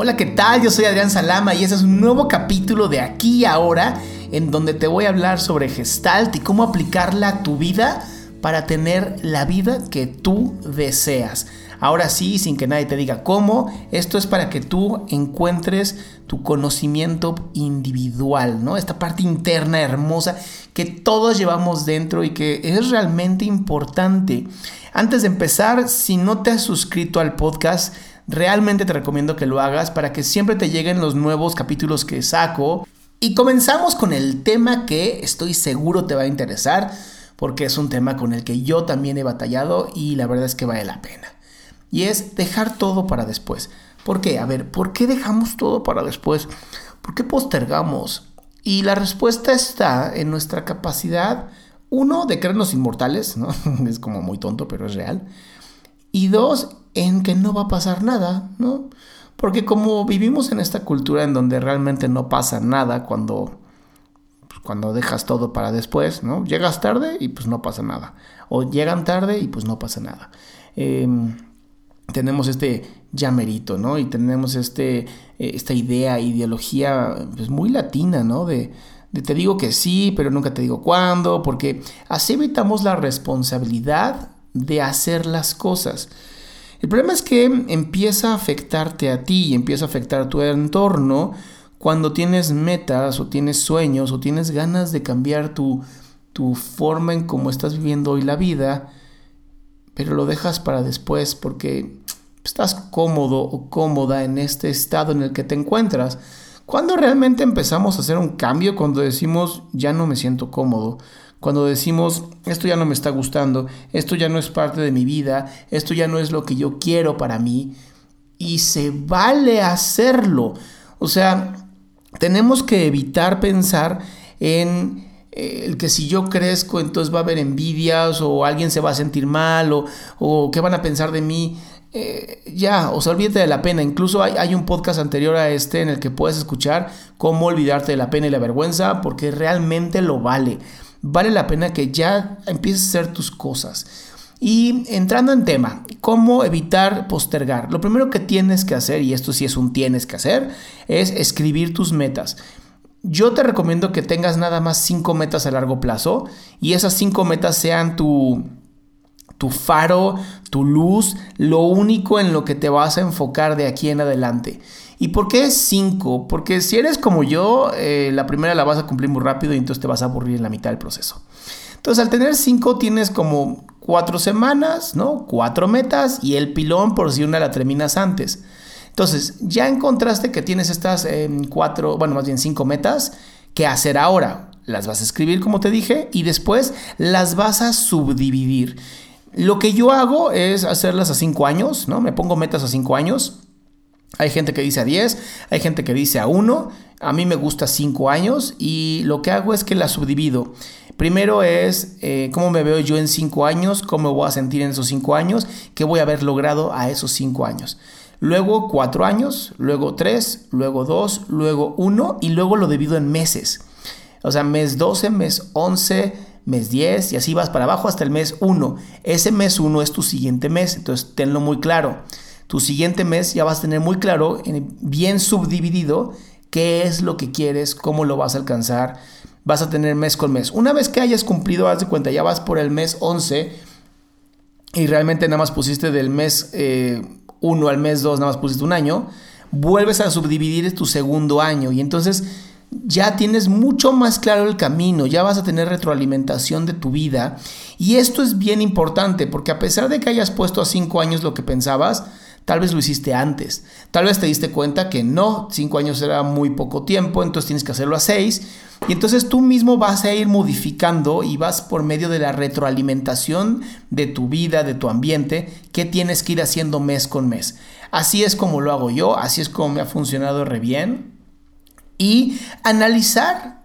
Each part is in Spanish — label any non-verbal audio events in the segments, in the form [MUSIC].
Hola, ¿qué tal? Yo soy Adrián Salama y este es un nuevo capítulo de aquí y ahora en donde te voy a hablar sobre Gestalt y cómo aplicarla a tu vida para tener la vida que tú deseas. Ahora sí, sin que nadie te diga cómo, esto es para que tú encuentres tu conocimiento individual, ¿no? Esta parte interna hermosa que todos llevamos dentro y que es realmente importante. Antes de empezar, si no te has suscrito al podcast, realmente te recomiendo que lo hagas para que siempre te lleguen los nuevos capítulos que saco. Y comenzamos con el tema que estoy seguro te va a interesar, porque es un tema con el que yo también he batallado y la verdad es que vale la pena. Y es dejar todo para después. ¿Por qué? A ver, ¿por qué dejamos todo para después? ¿Por qué postergamos? Y la respuesta está en nuestra capacidad, uno, de creernos inmortales, ¿no? [LAUGHS] es como muy tonto, pero es real. Y dos, en que no va a pasar nada, ¿no? Porque como vivimos en esta cultura en donde realmente no pasa nada cuando, pues, cuando dejas todo para después, ¿no? Llegas tarde y pues no pasa nada. O llegan tarde y pues no pasa nada. Em, tenemos este llamerito, ¿no? Y tenemos este, eh, esta idea, ideología pues muy latina, ¿no? De, de te digo que sí, pero nunca te digo cuándo, porque así evitamos la responsabilidad de hacer las cosas. El problema es que empieza a afectarte a ti y empieza a afectar tu entorno cuando tienes metas o tienes sueños o tienes ganas de cambiar tu, tu forma en cómo estás viviendo hoy la vida, pero lo dejas para después porque estás cómodo o cómoda en este estado en el que te encuentras. ¿Cuándo realmente empezamos a hacer un cambio? Cuando decimos ya no me siento cómodo cuando decimos, esto ya no me está gustando, esto ya no es parte de mi vida, esto ya no es lo que yo quiero para mí, y se vale hacerlo. O sea, tenemos que evitar pensar en eh, el que si yo crezco entonces va a haber envidias o alguien se va a sentir mal o, o qué van a pensar de mí. Eh, ya, o sea, olvídate de la pena. Incluso hay, hay, un podcast anterior a este en el que puedes escuchar cómo olvidarte de la pena y la vergüenza porque realmente lo vale vale la pena que ya empieces a hacer tus cosas. Y entrando en tema, ¿cómo evitar postergar? Lo primero que tienes que hacer, y esto sí es un tienes que hacer, es escribir tus metas. Yo te recomiendo que tengas nada más cinco metas a largo plazo y esas cinco metas sean tu, tu faro, tu luz, lo único en lo que te vas a enfocar de aquí en adelante. ¿Y por qué 5? Porque si eres como yo, eh, la primera la vas a cumplir muy rápido y entonces te vas a aburrir en la mitad del proceso. Entonces al tener 5 tienes como 4 semanas, ¿no? 4 metas y el pilón por si una la terminas antes. Entonces ya encontraste que tienes estas 4, bueno, más bien 5 metas. ¿Qué hacer ahora? Las vas a escribir como te dije y después las vas a subdividir. Lo que yo hago es hacerlas a 5 años, ¿no? Me pongo metas a 5 años hay gente que dice a 10, hay gente que dice a 1. A mí me gusta 5 años y lo que hago es que la subdivido. Primero es eh, cómo me veo yo en 5 años, cómo me voy a sentir en esos 5 años, qué voy a haber logrado a esos 5 años. Luego 4 años, luego 3, luego 2, luego 1 y luego lo divido en meses. O sea, mes 12, mes 11, mes 10 y así vas para abajo hasta el mes 1. Ese mes 1 es tu siguiente mes, entonces tenlo muy claro tu siguiente mes ya vas a tener muy claro, bien subdividido, qué es lo que quieres, cómo lo vas a alcanzar. Vas a tener mes con mes. Una vez que hayas cumplido, haz de cuenta, ya vas por el mes 11 y realmente nada más pusiste del mes 1 eh, al mes 2, nada más pusiste un año, vuelves a subdividir tu segundo año y entonces ya tienes mucho más claro el camino, ya vas a tener retroalimentación de tu vida. Y esto es bien importante porque a pesar de que hayas puesto a 5 años lo que pensabas, Tal vez lo hiciste antes. Tal vez te diste cuenta que no, cinco años era muy poco tiempo, entonces tienes que hacerlo a seis. Y entonces tú mismo vas a ir modificando y vas por medio de la retroalimentación de tu vida, de tu ambiente, que tienes que ir haciendo mes con mes. Así es como lo hago yo, así es como me ha funcionado re bien. Y analizar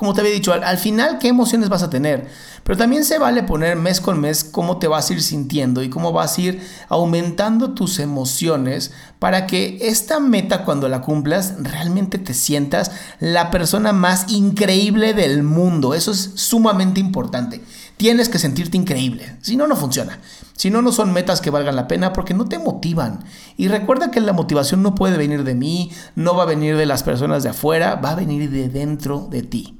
como te había dicho, al, final qué emociones vas a tener. Pero también se vale poner mes con mes cómo te vas a ir sintiendo y cómo vas a ir aumentando tus emociones para que esta meta cuando la cumplas realmente te sientas la persona más increíble del mundo. Eso es sumamente importante. Tienes que sentirte increíble, si no, no funciona. Si no, no son metas que valgan la pena porque no te motivan. Y recuerda que la motivación no puede venir de mí, no va a venir de las personas de afuera, va a venir de dentro de ti.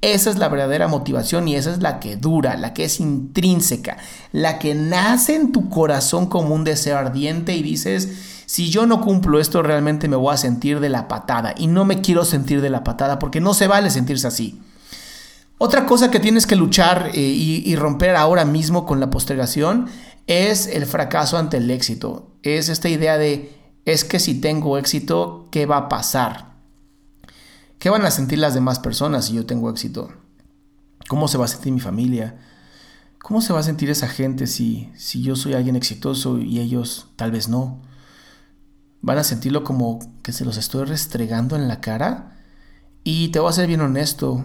Esa es la verdadera motivación y esa es la que dura, la que es intrínseca, la que nace en tu corazón como un deseo ardiente y dices, si yo no cumplo esto realmente me voy a sentir de la patada y no me quiero sentir de la patada porque no se vale sentirse así. Otra cosa que tienes que luchar eh, y, y romper ahora mismo con la postergación es el fracaso ante el éxito. Es esta idea de, es que si tengo éxito, ¿qué va a pasar? ¿Qué van a sentir las demás personas si yo tengo éxito? ¿Cómo se va a sentir mi familia? ¿Cómo se va a sentir esa gente si, si yo soy alguien exitoso y ellos tal vez no? ¿Van a sentirlo como que se los estoy restregando en la cara? Y te voy a ser bien honesto.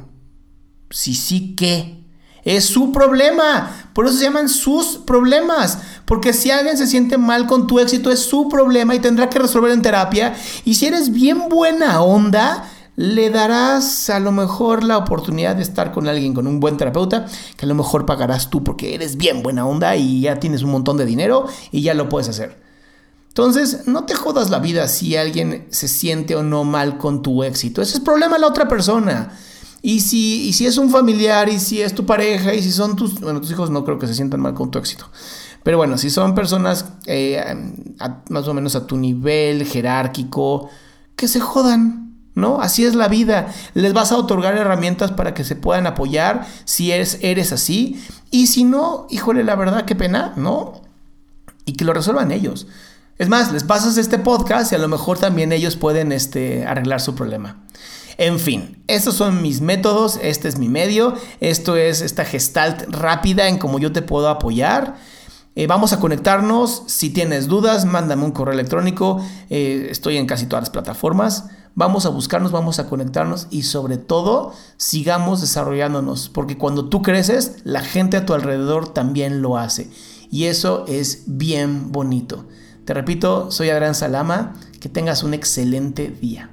Si sí, ¿qué? Es su problema. Por eso se llaman sus problemas. Porque si alguien se siente mal con tu éxito, es su problema y tendrá que resolver en terapia. Y si eres bien buena onda, le darás a lo mejor la oportunidad de estar con alguien, con un buen terapeuta, que a lo mejor pagarás tú porque eres bien buena onda y ya tienes un montón de dinero y ya lo puedes hacer. Entonces, no te jodas la vida si alguien se siente o no mal con tu éxito. Ese es problema de la otra persona. Y si, y si es un familiar, y si es tu pareja, y si son tus... Bueno, tus hijos no creo que se sientan mal con tu éxito. Pero bueno, si son personas eh, más o menos a tu nivel jerárquico, que se jodan. ¿No? Así es la vida. Les vas a otorgar herramientas para que se puedan apoyar si eres, eres así. Y si no, híjole, la verdad, qué pena, ¿no? Y que lo resuelvan ellos. Es más, les pasas este podcast y a lo mejor también ellos pueden este, arreglar su problema. En fin, estos son mis métodos, este es mi medio, esto es esta gestalt rápida en cómo yo te puedo apoyar. Eh, vamos a conectarnos, si tienes dudas, mándame un correo electrónico, eh, estoy en casi todas las plataformas vamos a buscarnos, vamos a conectarnos y sobre todo sigamos desarrollándonos, porque cuando tú creces, la gente a tu alrededor también lo hace. Y eso es bien bonito. Te repito, soy Adrián Salama, que tengas un excelente día.